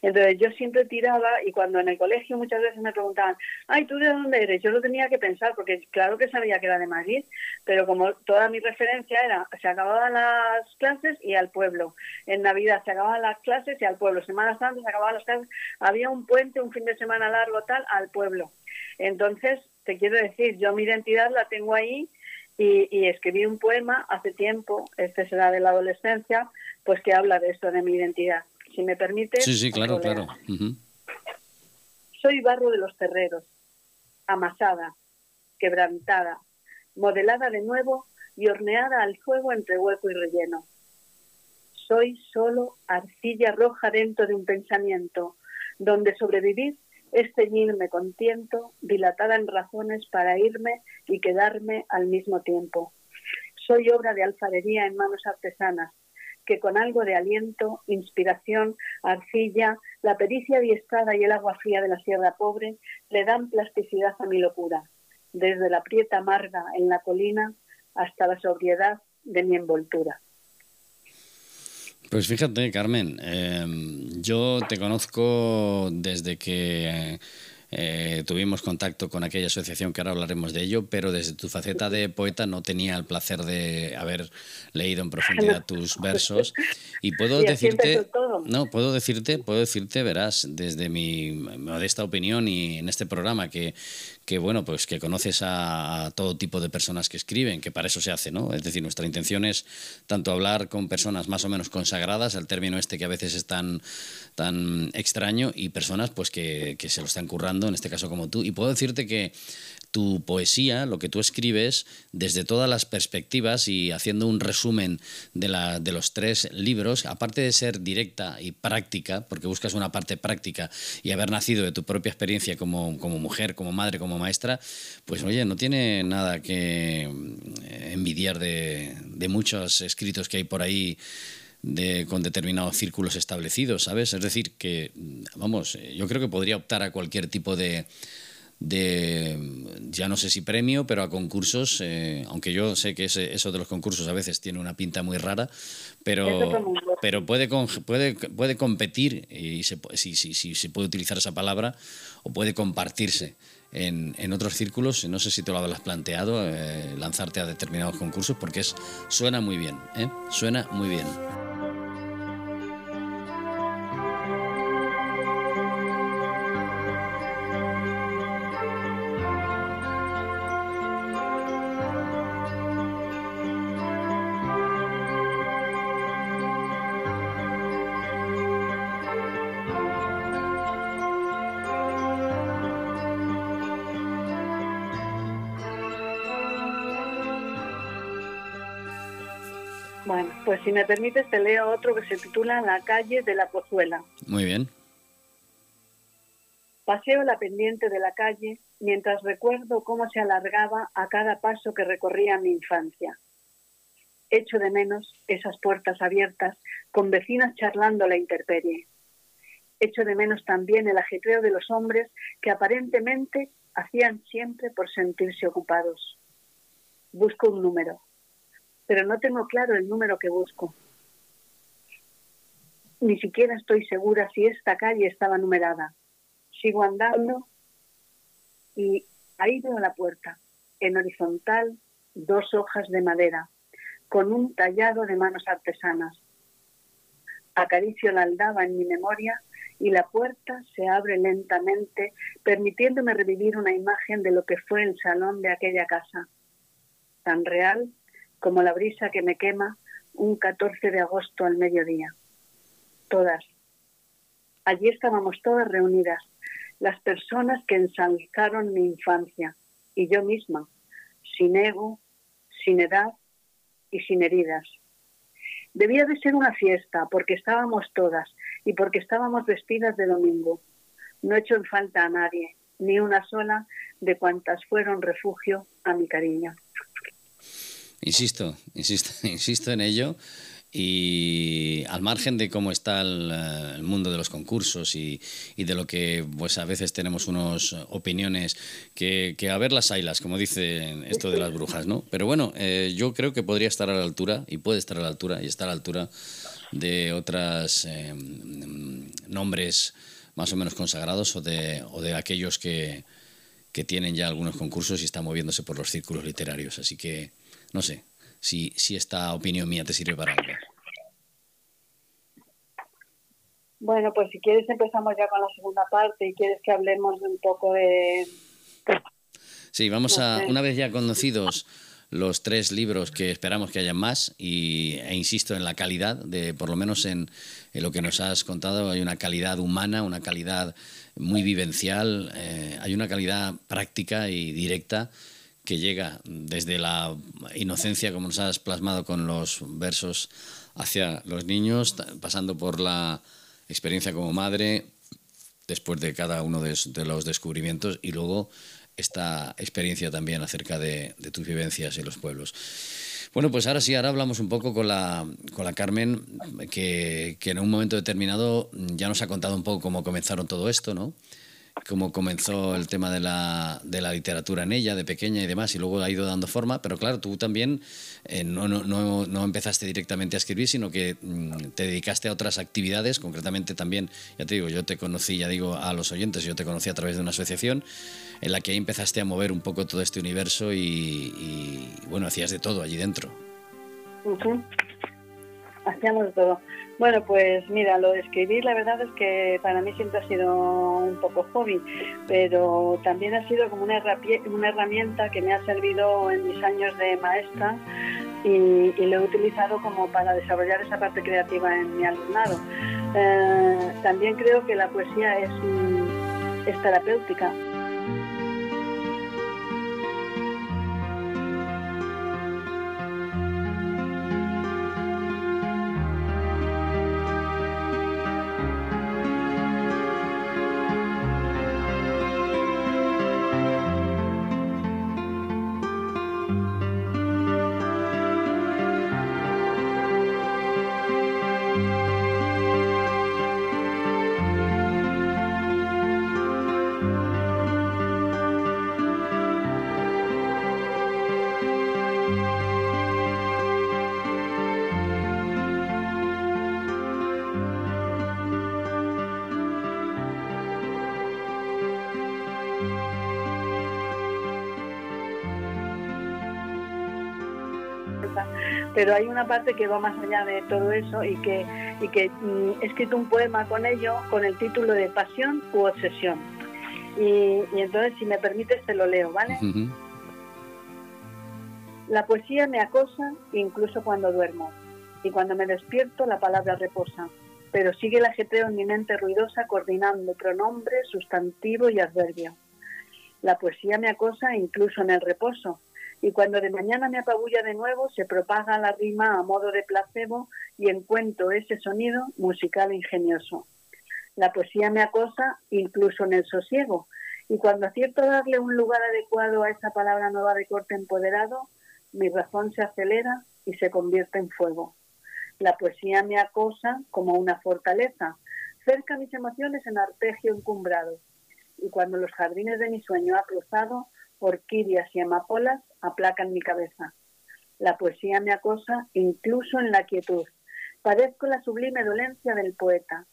Entonces yo siempre tiraba y cuando en el colegio muchas veces me preguntaban, ay, ¿tú de dónde eres? Yo lo tenía que pensar porque claro que sabía que era de Madrid, pero como toda mi referencia era, se acababan las clases y al pueblo. En Navidad se acababan las clases y al pueblo. Semanas Santa se acababan las clases. Había un puente, un fin de semana largo tal, al pueblo. Entonces, te quiero decir, yo mi identidad la tengo ahí y, y, escribí un poema hace tiempo, este será de la adolescencia, pues que habla de esto, de mi identidad si me permite. Sí, sí, claro, claro. Soy barro de los terreros, amasada, quebrantada, modelada de nuevo y horneada al fuego entre hueco y relleno. Soy solo arcilla roja dentro de un pensamiento, donde sobrevivir es ceñirme con tiento, dilatada en razones para irme y quedarme al mismo tiempo. Soy obra de alfarería en manos artesanas, que con algo de aliento, inspiración, arcilla, la pericia diestrada y el agua fría de la sierra pobre le dan plasticidad a mi locura, desde la prieta amarga en la colina hasta la sobriedad de mi envoltura. Pues fíjate, Carmen, eh, yo te conozco desde que eh, tuvimos contacto con aquella asociación que ahora hablaremos de ello, pero desde tu faceta de poeta no tenía el placer de haber leído en profundidad tus versos y puedo decirte no puedo decirte puedo decirte verás desde mi modesta opinión y en este programa que que bueno, pues que conoces a, todo tipo de personas que escriben, que para eso se hace, ¿no? Es decir, nuestra intención es tanto hablar con personas más o menos consagradas, el término este que a veces es tan, tan extraño, y personas pues que, que se lo están currando, en este caso como tú. Y puedo decirte que tu poesía, lo que tú escribes, desde todas las perspectivas y haciendo un resumen de, la, de los tres libros, aparte de ser directa y práctica, porque buscas una parte práctica y haber nacido de tu propia experiencia como, como mujer, como madre, como maestra, pues oye, no tiene nada que eh, envidiar de, de muchos escritos que hay por ahí. De, con determinados círculos establecidos, ¿sabes? Es decir, que, vamos, yo creo que podría optar a cualquier tipo de, de, ya no sé si premio, pero a concursos, eh, aunque yo sé que eso de los concursos a veces tiene una pinta muy rara, pero, pero puede, puede, puede competir, y se, si, si, si, se puede utilizar esa palabra, o puede compartirse. En, en, otros círculos, no sé si te lo habrás planteado, eh, lanzarte a determinados concursos, porque es, suena muy bien, ¿eh? suena muy bien. Me permites, te leo otro que se titula La calle de la Pozuela. Muy bien. Paseo la pendiente de la calle mientras recuerdo cómo se alargaba a cada paso que recorría mi infancia. Echo de menos esas puertas abiertas con vecinas charlando la intemperie. Echo de menos también el ajetreo de los hombres que aparentemente hacían siempre por sentirse ocupados. Busco un número, pero no tengo claro el número que busco. Ni siquiera estoy segura si esta calle estaba numerada. Sigo andando y ahí veo la puerta, en horizontal, dos hojas de madera, con un tallado de manos artesanas. Acaricio la aldaba en mi memoria y la puerta se abre lentamente, permitiéndome revivir una imagen de lo que fue el salón de aquella casa, tan real como la brisa que me quema un 14 de agosto al mediodía. Todas. Allí estábamos todas reunidas, las personas que ensalzaron mi infancia y yo misma, sin ego, sin edad y sin heridas. Debía de ser una fiesta porque estábamos todas y porque estábamos vestidas de domingo. No he hecho en falta a nadie, ni una sola de cuantas fueron refugio a mi cariño. Insisto, insisto, insisto en ello. Y al margen de cómo está el, mundo de los concursos y, de lo que pues a veces tenemos unas opiniones que, a ver las haylas, como dice esto de las brujas, ¿no? Pero bueno, eh, yo creo que podría estar a la altura y puede estar a la altura y está a la altura de otros eh, nombres más o menos consagrados o de, o de aquellos que, que tienen ya algunos concursos y están moviéndose por los círculos literarios. Así que, no sé, si, si esta opinión mía te sirve para algo. Bueno, pues si quieres empezamos ya con la segunda parte y quieres que hablemos un poco de... Sí, vamos a, una vez ya conocidos los tres libros que esperamos que haya más y, e insisto en la calidad, de por lo menos en, lo que nos has contado, hay una calidad humana, una calidad muy vivencial, eh, hay una calidad práctica y directa que llega desde la inocencia, como nos has plasmado con los versos, hacia los niños, pasando por la experiencia como madre, después de cada uno de, los descubrimientos, y luego esta experiencia también acerca de, tus vivencias en los pueblos. Bueno, pues ahora sí, ahora hablamos un poco con la, con la Carmen, que, que en un momento determinado ya nos ha contado un poco cómo comenzaron todo esto, ¿no? Cómo comenzó el tema de la, de la, literatura en ella, de pequeña y demás, y luego ha ido dando forma, pero claro, tú también eh, no, no, no, empezaste directamente a escribir, sino que mm, te dedicaste a otras actividades, concretamente también, ya te digo, yo te conocí, ya digo a los oyentes, yo te conocí a través de una asociación en la que ahí empezaste a mover un poco todo este universo y, bueno, hacías de todo allí dentro. Hacíamos de todo. Bueno, pues mira, lo de escribir la verdad es que para mí siempre ha sido un poco hobby, pero también ha sido como una, herramienta que me ha servido en mis años de maestra y, lo he utilizado como para desarrollar esa parte creativa en mi alumnado. Eh, también creo que la poesía es, es terapéutica pero hay una parte que va más allá de todo eso y que, y que mm, he escrito un poema con ello con el título de Pasión u Obsesión. Y, entonces, si me permites, te lo leo, ¿vale? La poesía me acosa incluso cuando duermo, y cuando me despierto la palabra reposa, pero sigue el ajetreo en mi mente ruidosa coordinando pronombre, sustantivo y adverbio. La poesía me acosa incluso en el reposo, y cuando de mañana me apabulla de nuevo, se propaga la rima a modo de placebo y encuentro ese sonido musical ingenioso. La poesía me acosa incluso en el sosiego, y cuando acierto darle un lugar adecuado a esa palabra nueva de corte empoderado, mi razón se acelera y se convierte en fuego. La poesía me acosa como una fortaleza, cerca mis emociones en arpegio encumbrado, y cuando los jardines de mi sueño ha cruzado, orquídeas y amapolas aplacan mi cabeza. La poesía me acosa incluso en la quietud. Padezco la sublime dolencia del poeta.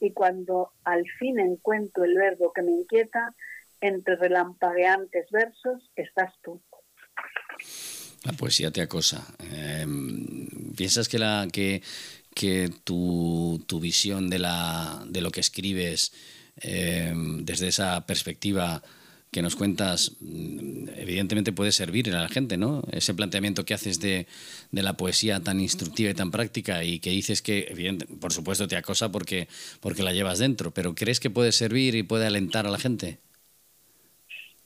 Y cuando al fin encuentro el verbo que me inquieta, entre relampagueantes versos estás tú. La poesía te acosa. Em, ¿Piensas que, la, que, que tu, tu, visión de, la, de lo que escribes em, desde esa perspectiva que nos cuentas, mm, evidentemente puede servir a la gente, ¿no? Ese planteamiento que haces de, de la poesía tan instructiva y tan práctica y que dices que, por supuesto, te acosa porque, porque la llevas dentro, pero ¿crees que puede servir y puede alentar a la gente?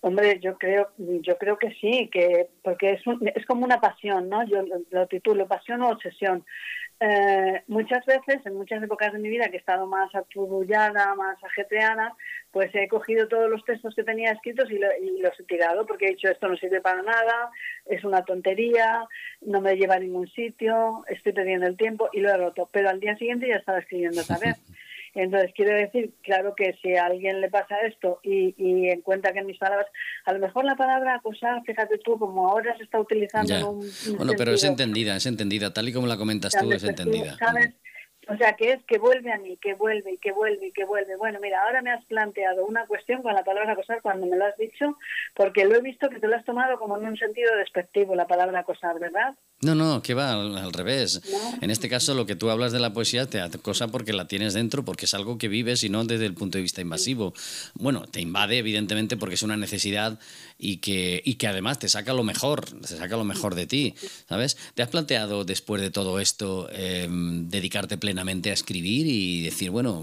Hombre, yo creo, yo creo que sí, que porque es, es como una pasión, ¿no? Yo lo, titulo pasión o obsesión. Eh, muchas veces, en muchas épocas de mi vida que he estado más aturullada, más ajetreada, pues he cogido todos los textos que tenía escritos y, los he tirado porque he dicho esto no sirve para nada, es una tontería, no me lleva a ningún sitio, estoy perdiendo el tiempo y lo he roto. Pero al día siguiente ya estaba escribiendo otra vez. Entonces, quiero decir, claro que si a alguien le pasa esto y, y encuentra que en mis palabras, a lo mejor la palabra acosar, fíjate tú, como ahora se está utilizando en un, Bueno, pero es entendida, es entendida, tal y como la comentas tú, es entendida. ¿sabes? O sea, que es que vuelve a mí, que vuelve y que vuelve y que vuelve. Bueno, mira, ahora me has planteado una cuestión con la palabra acosar cuando me lo has dicho, porque lo he visto que te lo has tomado como en un sentido despectivo la palabra acosar, ¿verdad? No, no, que va al, revés. En este caso, lo que tú hablas de la poesía te acosa porque la tienes dentro, porque es algo que vives y no desde el punto de vista invasivo. Bueno, te invade, evidentemente, porque es una necesidad y que, y que además te saca lo mejor, te saca lo mejor de ti, ¿sabes? ¿Te has planteado después de todo esto em, dedicarte plenamente a escribir y decir, bueno,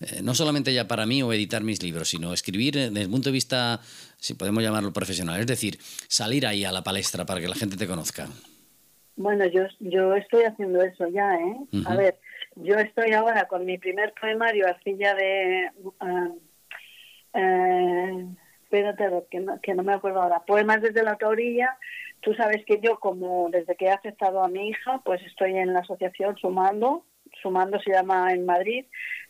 eh, no solamente ya para mí o editar mis libros, sino escribir desde el punto de vista, si podemos llamarlo profesional, es decir, salir ahí a la palestra para que la gente te conozca? Bueno, yo, yo estoy haciendo eso ya, ¿eh? A ver, yo estoy ahora con mi primer poemario, Arcilla de... Uh, espérate, que no, que no me acuerdo ahora. Poemas desde la autoría. Tú sabes que yo, como desde que he aceptado a mi hija, pues estoy en la asociación Sumando. Sumando se llama en Madrid,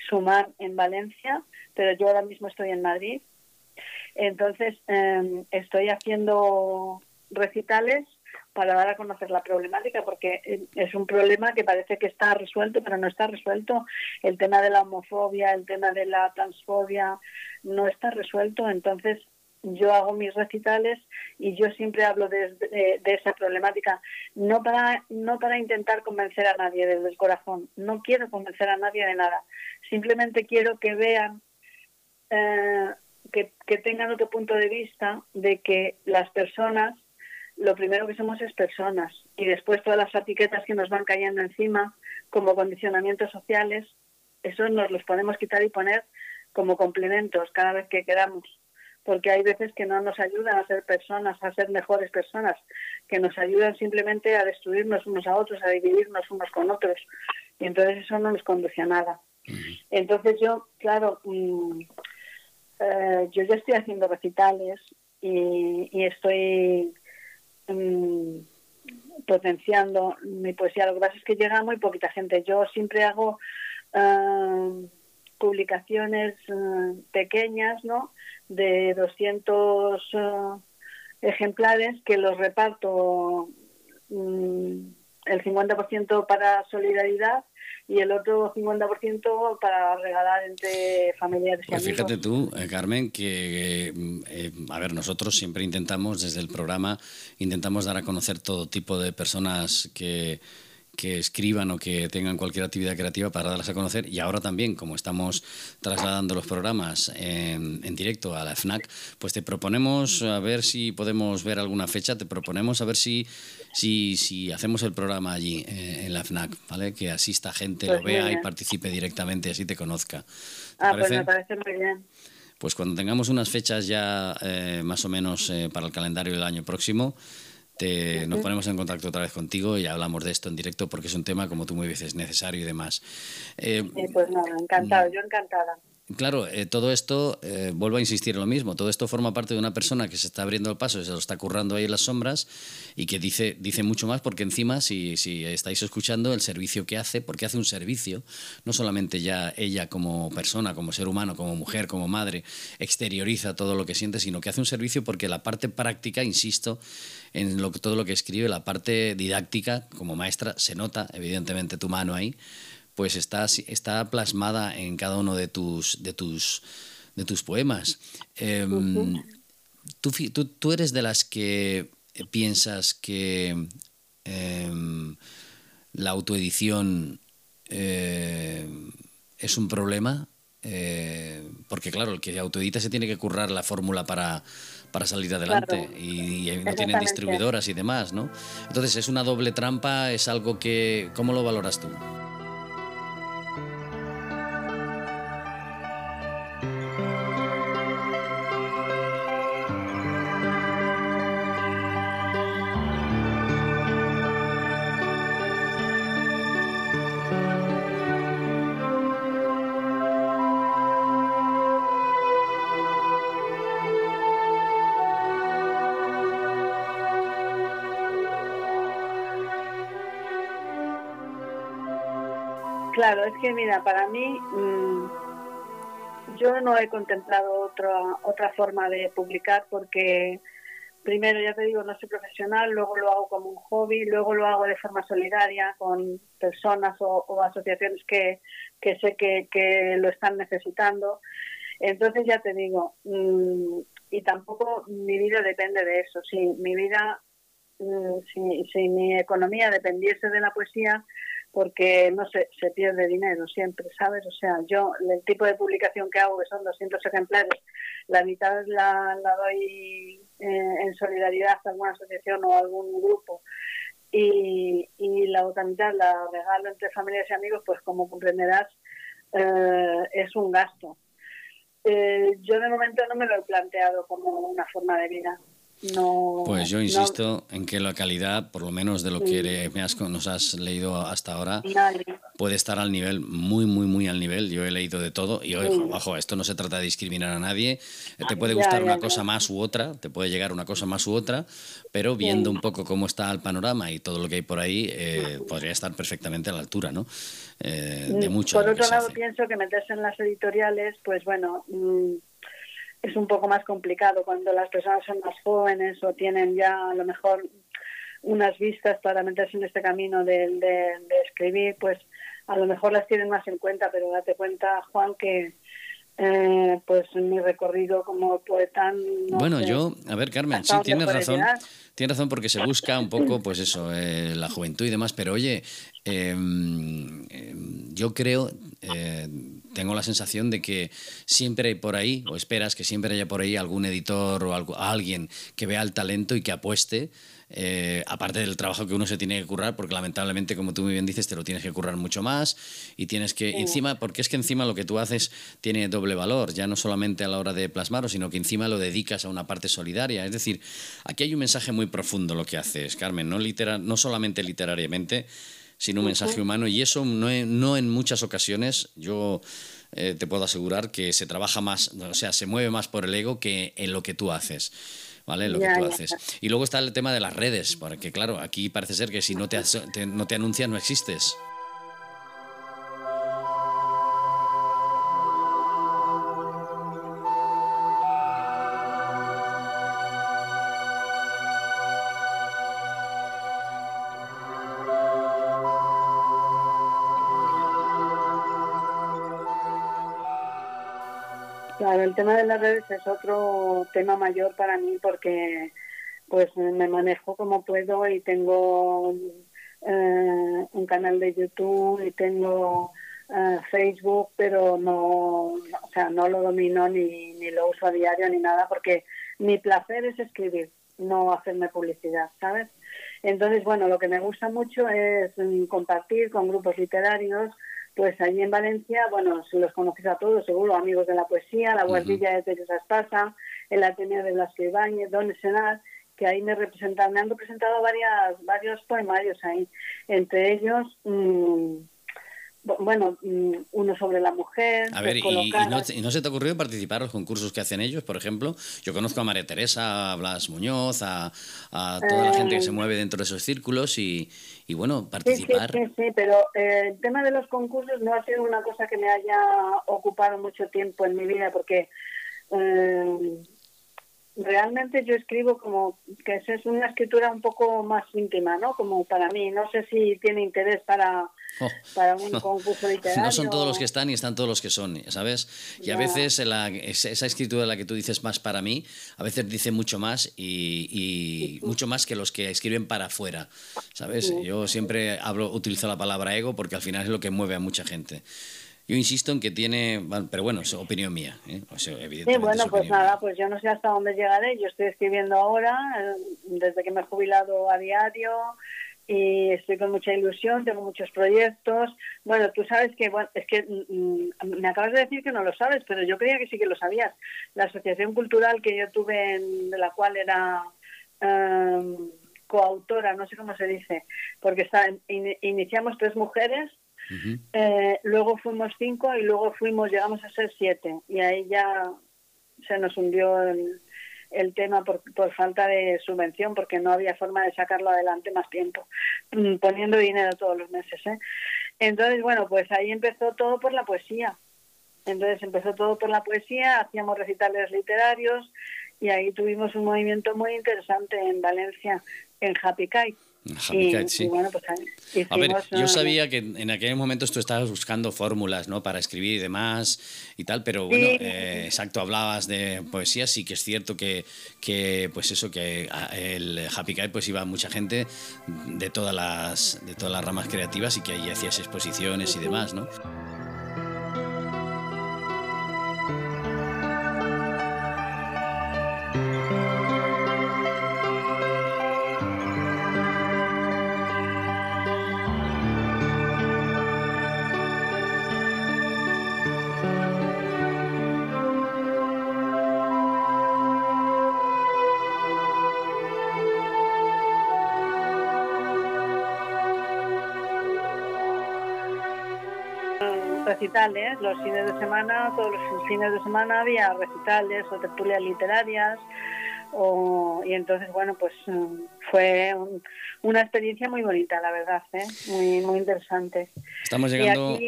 Sumar en Valencia, pero yo ahora mismo estoy en Madrid. Entonces, em, estoy haciendo recitales para dar a conocer la problemática, porque eh, es un problema que parece que está resuelto, pero no está resuelto. El tema de la homofobia, el tema de la transfobia, no está resuelto. Entonces, yo hago mis recitales y yo siempre hablo de, esa problemática, no para, no para intentar convencer a nadie desde el corazón, no quiero convencer a nadie de nada, simplemente quiero que vean, eh, que, que tengan otro punto de vista de que las personas lo primero que somos es personas. Y después todas las etiquetas que nos van cayendo encima como condicionamientos sociales, eso nos los podemos quitar y poner como complementos cada vez que queramos, porque hay veces que no nos ayudan a ser personas, a ser mejores personas, que nos ayudan simplemente a destruirnos unos a otros, a dividirnos unos con otros, y entonces eso no nos conduce a nada. Entonces yo, claro, mm, eh, yo ya estoy haciendo recitales y, y estoy Mm, potenciando mi poesía. Lo que pasa es que llega muy poquita gente. Yo siempre hago eh, publicaciones eh, pequeñas, ¿no? De 200 eh, ejemplares que los reparto mm, el 50% para solidaridad y el otro 50% para regalar entre familiares y pues Fíjate tú, eh, Carmen, que, eh, a ver, nosotros siempre intentamos, desde el programa, intentamos dar a conocer todo tipo de personas que que escriban o que tengan cualquier actividad creativa para darlas a conocer. Y ahora también, como estamos trasladando los programas en, directo a la FNAC, pues te proponemos a ver si podemos ver alguna fecha, te proponemos a ver si, si, si hacemos el programa allí eh, en la FNAC, ¿vale? Que asista gente, lo pues vea y participe directamente, así te conozca. ah, pues me parece muy bien. Pues cuando tengamos unas fechas ya eh, más o menos eh, para el calendario del año próximo, nos ponemos en contacto otra vez contigo y hablamos de esto en directo porque es un tema, como tú muy dices, necesario y demás. Eh, pues nada, encantado, yo encantada. Claro, eh, todo esto, eh, vuelvo a insistir en lo mismo, todo esto forma parte de una persona que se está abriendo el paso, se lo está currando ahí en las sombras y que dice, dice mucho más porque encima, si, si estáis escuchando el servicio que hace, porque hace un servicio, no solamente ya ella como persona, como ser humano, como mujer, como madre, exterioriza todo lo que siente, sino que hace un servicio porque la parte práctica, insisto, en lo, todo lo que escribe, la parte didáctica como maestra, se nota evidentemente tu mano ahí pues está, está plasmada en cada uno de tus, de tus, de tus poemas. Em, tú, eres de las que piensas que em, la autoedición eh, es un problema, eh, porque claro, el que autoedita se tiene que currar la fórmula para, salir adelante y, no tienen distribuidoras y demás, ¿no? Entonces es una doble trampa, es algo que... ¿Cómo lo valoras tú? Que mira, para mí mm, yo no he contemplado otra otra forma de publicar porque primero, ya te digo, no soy profesional, luego lo hago como un hobby, luego lo hago de forma solidaria con personas o, asociaciones que, sé que, lo están necesitando. Entonces, ya te digo, mm, y tampoco mi vida depende de eso. Si mi vida, mm, si mi economía dependiese de la poesía, porque no se, se pierde dinero siempre, ¿sabes? O sea, yo, el tipo de publicación que hago, que son 200 ejemplares, la mitad la, la doy eh, en solidaridad a alguna asociación o algún grupo y, y la otra mitad la regalo entre familias y amigos, pues como comprenderás, eh, es un gasto. Eh, yo de momento no me lo he planteado como una forma de vida. No, pues yo insisto en que la calidad, por lo menos de lo que nos has leído hasta ahora, puede estar al nivel, muy, muy, muy al nivel. Yo he leído de todo y, ojo, esto no se trata de discriminar a nadie. Te puede gustar una cosa más u otra, te puede llegar una cosa más u otra, pero viendo un poco cómo está el panorama y todo lo que hay por ahí, eh, podría estar perfectamente a la altura, ¿no? Eh, de mm, mucho. Por otro lado, pienso que meterse en las editoriales, pues bueno... Mm, es un poco más complicado cuando las personas son más jóvenes o tienen ya a lo mejor unas vistas para meterse en este camino de, de, escribir, pues a lo mejor las tienen más en cuenta, pero date cuenta, Juan, que eh, pues mi recorrido como poeta... bueno, yo, a ver, Carmen, sí, tienes razón. Tienes razón porque se busca un poco, pues eso, eh, la juventud y demás, pero oye, em, yo creo, eh, tengo la sensación de que siempre hay por ahí, o esperas que siempre haya por ahí algún editor o algo, alguien que vea el talento y que apueste. Eh, aparte del trabajo que uno se tiene que currar, porque lamentablemente, como tú muy bien dices, te lo tienes que currar mucho más y tienes que, encima, porque es que encima lo que tú haces tiene doble valor, ya no solamente a la hora de plasmarlo, sino que encima lo dedicas a una parte solidaria. Es decir, aquí hay un mensaje muy profundo lo que haces, Carmen, no, litera, no solamente literariamente, sino un mensaje humano. Y eso no, no en muchas ocasiones, yo eh, te puedo asegurar que se trabaja más, o sea, se mueve más por el ego que en lo que tú haces. ¿Vale? Lo que tú haces. Y luego está el tema de las redes, porque claro, aquí parece ser que si no te, no te anuncias no existes. Tema de las redes es otro tema mayor para mí porque pues me manejo como puedo y tengo eh, un canal de YouTube y tengo eh, Facebook, pero no, o sea, no lo domino ni, ni lo uso a diario ni nada porque mi placer es escribir, no hacerme publicidad, ¿sabes? Entonces, bueno, lo que me gusta mucho es mm, compartir con grupos literarios, pues allí en Valencia, bueno, se los conoces a todos, seguro, amigos de la poesía, la guardilla de Teresa Espasa, el Ateneo de Blasco Ibáñez, Don Senal, que ahí me representan, me han representado varias, varios poemarios ahí, entre ellos... Mmm, bueno, mm, uno sobre la mujer. A ver, y, no, se te ha ocurrido participar en los concursos que hacen ellos? Por ejemplo, yo conozco a María Teresa, a Blas Muñoz, a, toda la gente que se eh, mueve dentro de esos círculos y, bueno, participar. Sí, sí, pero eh, el tema de los concursos no ha sido una cosa que me haya ocupado mucho tiempo en mi vida porque. Eh, realmente yo escribo como que es una escritura un poco más íntima, ¿no? Como para mí. No sé si tiene interés para, oh. para un concurso literario. No son todos los que están y están todos los que son, ¿sabes? Y a veces esa escritura de la que tú dices más para mí, a veces dice mucho más y, mucho más que los que escriben para afuera, ¿sabes? Yo siempre hablo, utilizo la palabra ego porque al final es lo que mueve a mucha gente. Yo insisto en que tiene, pero bueno, es opinión mía. ¿eh? sí, bueno, pues nada, pues yo no sé hasta dónde llegaré. Yo estoy escribiendo ahora, eh, desde que me he jubilado a diario y estoy con mucha ilusión, tengo muchos proyectos. Bueno, tú sabes que, bueno, es que mm, mm, me acabas de decir que no lo sabes, pero yo creía que sí que lo sabías. La asociación cultural que yo tuve, de la cual era em, coautora, no sé cómo se dice, porque está, iniciamos tres mujeres eh, luego fuimos cinco y luego fuimos, llegamos a ser siete. Y ahí ya se nos hundió el, el tema por, por, falta de subvención, porque no había forma de sacarlo adelante más tiempo, mm, poniendo dinero todos los meses. ¿eh? Entonces, bueno, pues ahí empezó todo por la poesía. Entonces empezó todo por la poesía, hacíamos recitales literarios y ahí tuvimos un movimiento muy interesante en Valencia, en Happy Kite. Sí. Pues, a ver, yo sabía que en aquellos momentos tú estabas buscando fórmulas, ¿no? Para escribir y demás y tal, pero bueno, eh, exacto, hablabas de poesía, sí que es cierto que, que pues eso, que el Happy Kite pues iba mucha gente de todas las, de todas las ramas creativas y que ahí hacías exposiciones y demás, ¿no? Recitales, los fines de semana, todos los fines de semana había recitales o tertulias literarias. O, y entonces, bueno, pues mm, fue una experiencia muy bonita, la verdad, ¿eh? muy, muy interesante. Estamos llegando...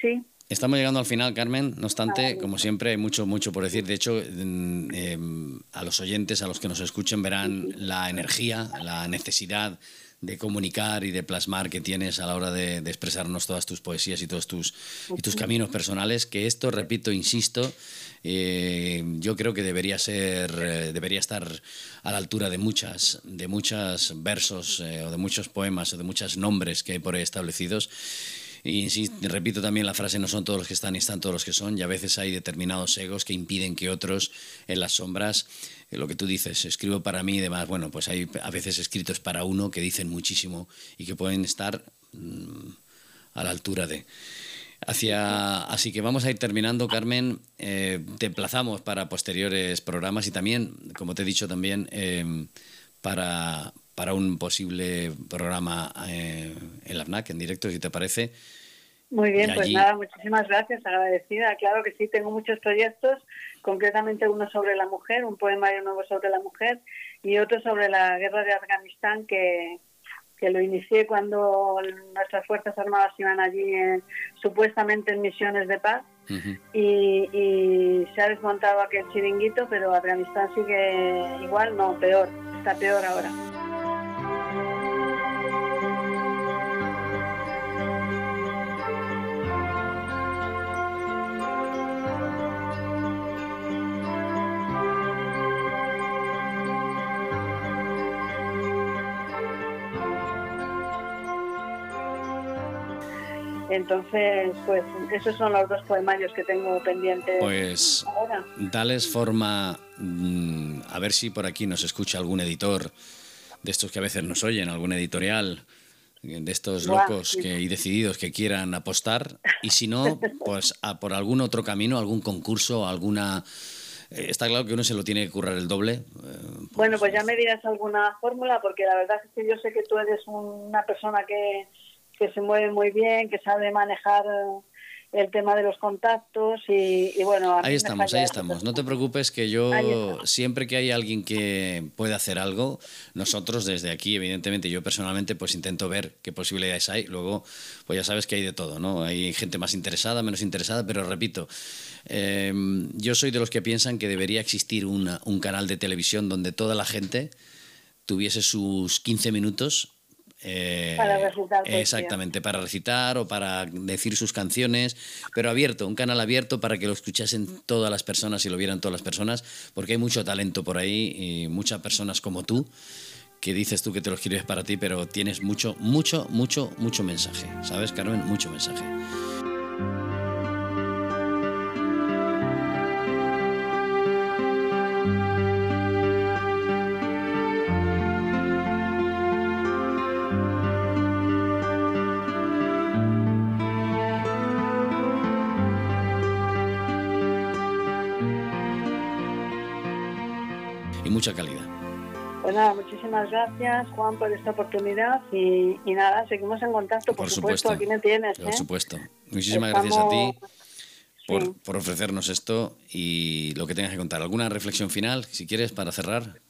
sí. Estamos llegando al final, Carmen. No obstante, como siempre, hay mucho, mucho por decir. De hecho, mm, em, a los oyentes, a los que nos escuchen, verán la energía, la necesidad de comunicar y de plasmar que tienes a la hora de, expresarnos todas tus poesías y todos tus, y tus caminos personales, que esto, repito, insisto, eh, yo creo que debería ser, eh, debería estar a la altura de muchas, de muchos versos eh, o de muchos poemas o de muchos nombres que hay por ahí establecidos. Y repito también la frase, no son todos los que están y están todos los que son, y a veces hay determinados egos que impiden que otros en las sombras, lo que tú dices, escribo para mí y demás, bueno, pues hay a veces escritos para uno que dicen muchísimo y que pueden estar mm, a la altura de... Hacia, así que vamos a ir terminando, Carmen. Eh, te emplazamos para posteriores programas y también, como te he dicho también, eh, para, para un posible programa eh, en la FNAC en directo, si te parece. Muy bien, pues nada, muchísimas gracias, agradecida. Claro que sí, tengo muchos proyectos, concretamente uno sobre la mujer, un poemario nuevo sobre la mujer y otro sobre la guerra de Afganistán que, que lo inicié cuando nuestras Fuerzas Armadas iban allí supuestamente en misiones de paz y, y, se ha desmontado aquel chiringuito, pero Afganistán sigue igual, no, peor, está peor ahora. Entonces, pues esos son los dos poemarios que tengo pendientes. Pues ahora. dales forma, mm, a ver si por aquí nos escucha algún editor de estos que a veces nos oyen, algún editorial de estos locos que, y decididos que quieran apostar y si no, pues a por algún otro camino, algún concurso, alguna... Eh, está claro que uno se lo tiene que currar el doble. Eh, bueno, pues ya me dirás alguna fórmula, porque la verdad es que yo sé que tú eres una persona que, que se mueve muy bien, que sabe manejar eh, el tema de los contactos y, bueno. ahí estamos, ahí estamos. No te preocupes que yo siempre que hay alguien que puede hacer algo, nosotros desde aquí, evidentemente, yo personalmente pues intento ver qué posibilidades hay. Luego, pues ya sabes que hay de todo, ¿no? Hay gente más interesada, menos interesada, pero repito, em, yo soy de los que piensan que debería existir un canal de televisión donde toda la gente tuviese sus 15 minutos eh, para recitar. Exactamente, para recitar o para decir sus canciones, pero abierto, un canal abierto para que lo escuchasen todas las personas y lo vieran todas las personas, porque hay mucho talento por ahí y muchas personas como tú que dices tú que te lo escribes para ti, pero tienes mucho, mucho, mucho, mucho mensaje. ¿Sabes, Carmen? Mucho mensaje. Mucha calidad. Pues nada, muchísimas gracias Juan por esta oportunidad y, nada, seguimos en contacto, por, supuesto, aquí me tienes. Por ¿eh? supuesto. Muchísimas gracias a ti por, por, ofrecernos esto y lo que tengas que contar. ¿Alguna reflexión final, si quieres, para cerrar?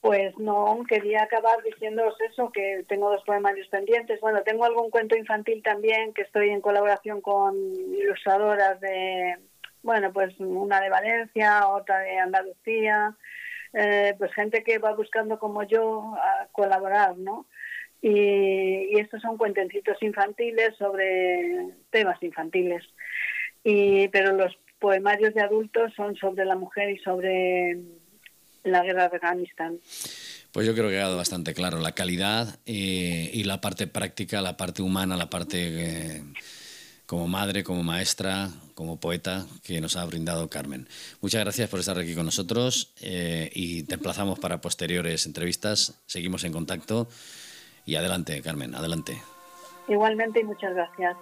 pues no, quería acabar diciéndoos eso, que tengo dos poemarios pendientes. Bueno, tengo algún cuento infantil también, que estoy en colaboración con ilustradoras de, bueno, pues una de Valencia, otra de Andalucía, eh, pues gente que va buscando como yo a colaborar, ¿no? Y, estos son cuentencitos infantiles sobre temas infantiles. Y, pero los poemarios de adultos son sobre la mujer y sobre la guerra de Afganistán. Pues yo creo que ha quedado bastante claro la calidad eh, y la parte práctica, la parte humana, la parte eh, como madre, como maestra, como poeta que nos ha brindado Carmen. Muchas gracias por estar aquí con nosotros eh, y te emplazamos para posteriores entrevistas. Seguimos en contacto y adelante, Carmen, adelante. Igualmente y muchas gracias.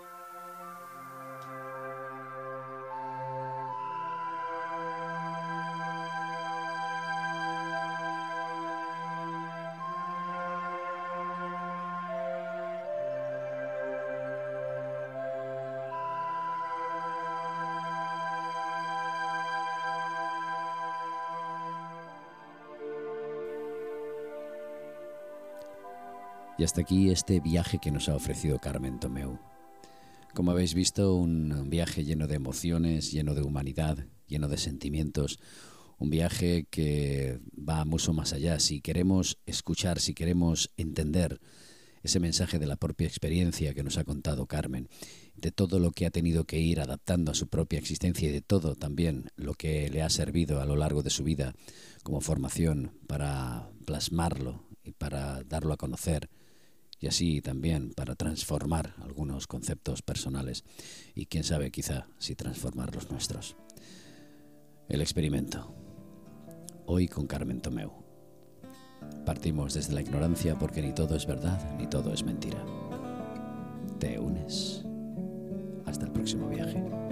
Y hasta aquí este viaje que nos ha ofrecido Carmen Tomeu. Como habéis visto, un viaje lleno de emociones, lleno de humanidad, lleno de sentimientos, un viaje que va mucho más allá. Si queremos escuchar, si queremos entender ese mensaje de la propia experiencia que nos ha contado Carmen, de todo lo que ha tenido que ir adaptando a su propia existencia y de todo también lo que le ha servido a lo largo de su vida como formación para plasmarlo y para darlo a conocer y así también para transformar algunos conceptos personales y quién sabe quizá si transformar los nuestros. El experimento. Hoy con Carmen Tomeu. Partimos desde la ignorancia porque ni todo es verdad ni todo es mentira. ¿Te unes? Hasta el próximo viaje.